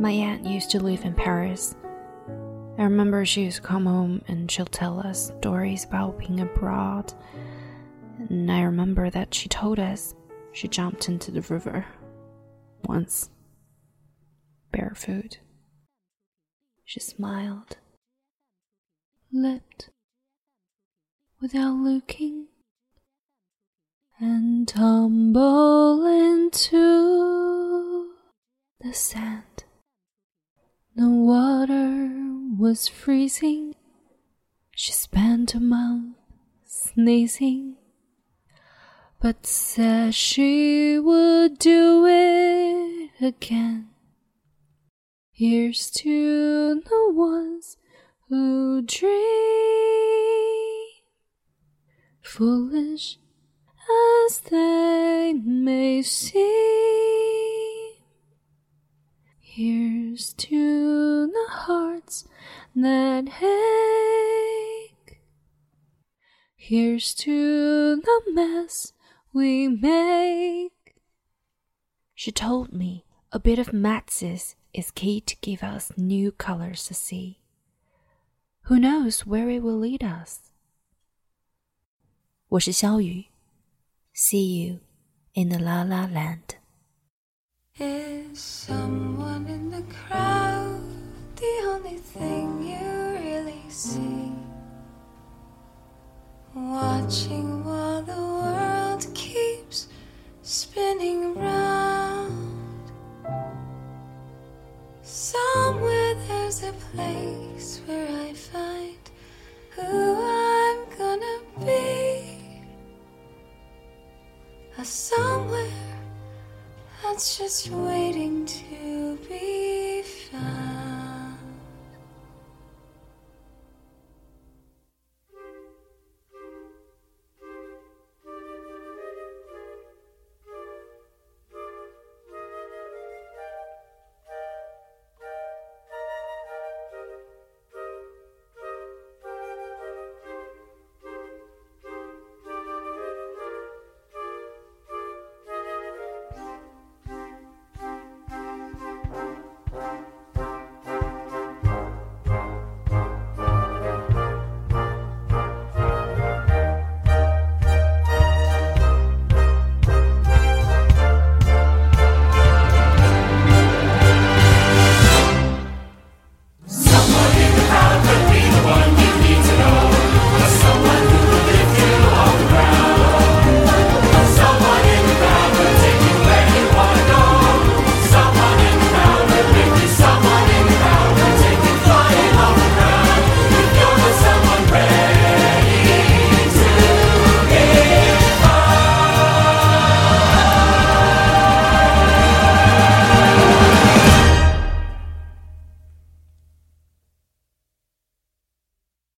My aunt used to live in Paris. I remember she used to come home and she'll tell us stories about being abroad. And I remember that she told us she jumped into the river once, barefoot. She smiled, leapt without looking, and tumbled into the sand. The water was freezing. She spent a month sneezing, but said she would do it again. Here's to the ones who dream, foolish as they may seem. Here's to thoughts that ache. Here's to the mess we make. She told me a bit of matzes is key to give us new colors to see. Who knows where it will lead us? 我是潇雨，See you in the La La Land. Is someone in the crowd? Watching while the world keeps spinning round. Somewhere there's a place where I find who I'm gonna be. A somewhere that's just waiting to be